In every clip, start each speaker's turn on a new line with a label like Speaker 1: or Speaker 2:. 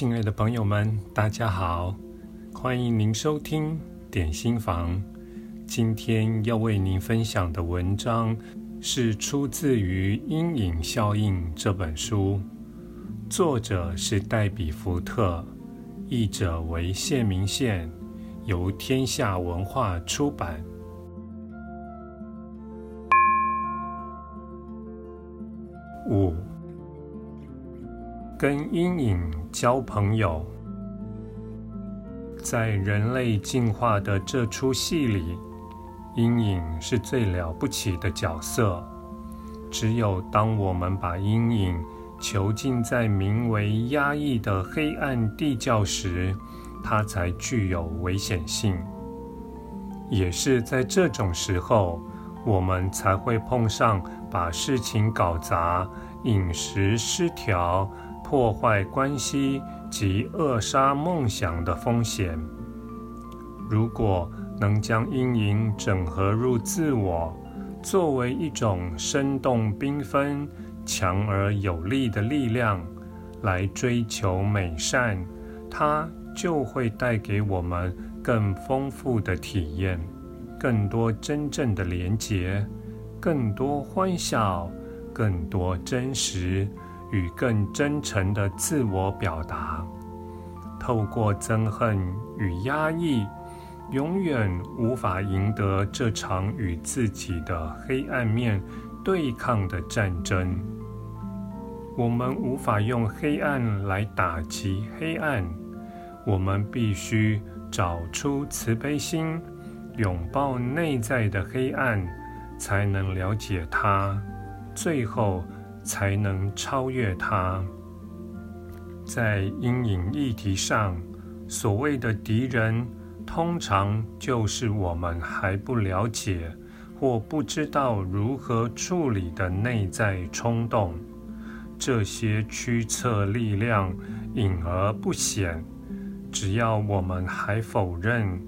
Speaker 1: 亲爱的朋友们，大家好，欢迎您收听点心房。今天要为您分享的文章是出自于《阴影效应》这本书，作者是黛比·福特，译者为谢明宪，由天下文化出版。五。跟阴影交朋友，在人类进化的这出戏里，阴影是最了不起的角色。只有当我们把阴影囚禁在名为压抑的黑暗地窖时，它才具有危险性。也是在这种时候，我们才会碰上把事情搞砸、饮食失调。破坏关系及扼杀梦想的风险。如果能将阴影整合入自我，作为一种生动缤纷、强而有力的力量，来追求美善，它就会带给我们更丰富的体验，更多真正的连结，更多欢笑，更多真实。与更真诚的自我表达，透过憎恨与压抑，永远无法赢得这场与自己的黑暗面对抗的战争。我们无法用黑暗来打击黑暗，我们必须找出慈悲心，拥抱内在的黑暗，才能了解它。最后。才能超越它。在阴影议题上，所谓的敌人，通常就是我们还不了解或不知道如何处理的内在冲动。这些驱策力量隐而不显，只要我们还否认、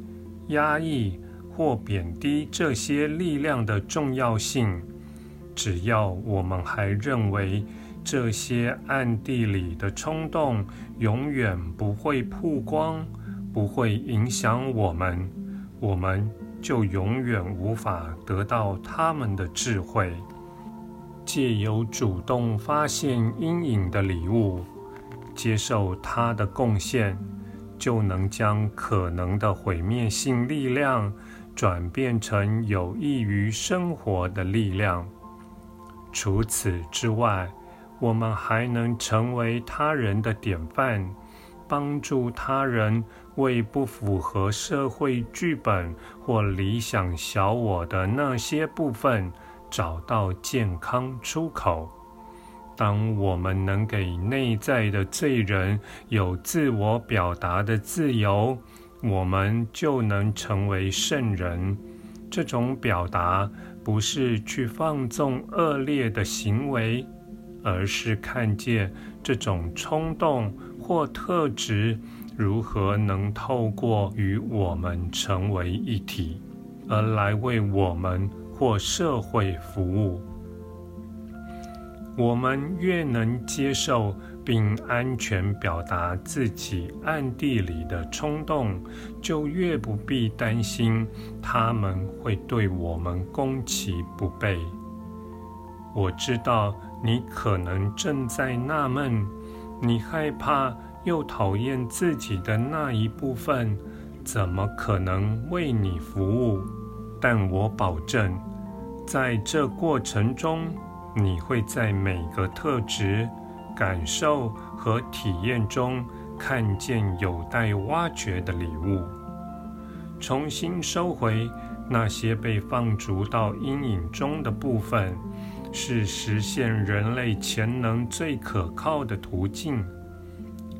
Speaker 1: 压抑或贬低这些力量的重要性。只要我们还认为这些暗地里的冲动永远不会曝光，不会影响我们，我们就永远无法得到他们的智慧。借由主动发现阴影的礼物，接受它的贡献，就能将可能的毁灭性力量转变成有益于生活的力量。除此之外，我们还能成为他人的典范，帮助他人为不符合社会剧本或理想小我的那些部分找到健康出口。当我们能给内在的罪人有自我表达的自由，我们就能成为圣人。这种表达。不是去放纵恶劣的行为，而是看见这种冲动或特质如何能透过与我们成为一体，而来为我们或社会服务。我们越能接受。并安全表达自己暗地里的冲动，就越不必担心他们会对我们攻其不备。我知道你可能正在纳闷，你害怕又讨厌自己的那一部分，怎么可能为你服务？但我保证，在这过程中，你会在每个特质。感受和体验中看见有待挖掘的礼物，重新收回那些被放逐到阴影中的部分，是实现人类潜能最可靠的途径。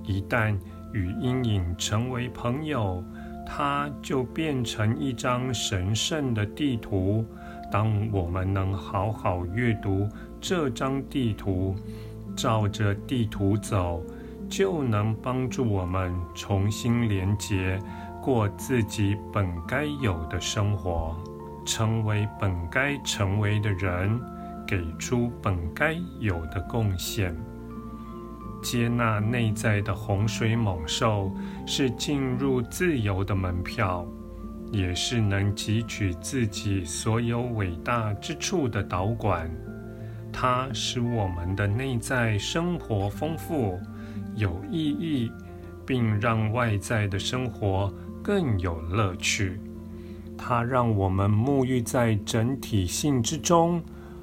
Speaker 1: 一旦与阴影成为朋友，它就变成一张神圣的地图。当我们能好好阅读这张地图，照着地图走，就能帮助我们重新连结，过自己本该有的生活，成为本该成为的人，给出本该有的贡献。接纳内在的洪水猛兽，是进入自由的门票，也是能汲取自己所有伟大之处的导管。它使我们的内在生活丰富、有意义，并让外在的生活更有乐趣。它让我们沐浴在整体性之中，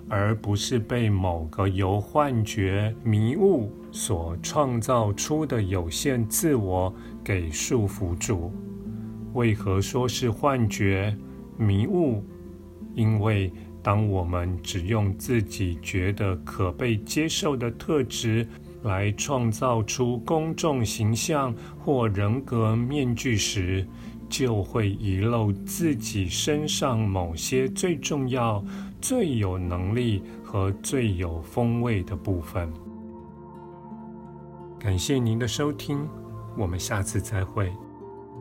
Speaker 1: 而不是被某个由幻觉、迷雾所创造出的有限自我给束缚住。为何说是幻觉、迷雾？因为当我们只用自己觉得可被接受的特质来创造出公众形象或人格面具时，就会遗漏自己身上某些最重要、最有能力和最有风味的部分。感谢您的收听，我们下次再会。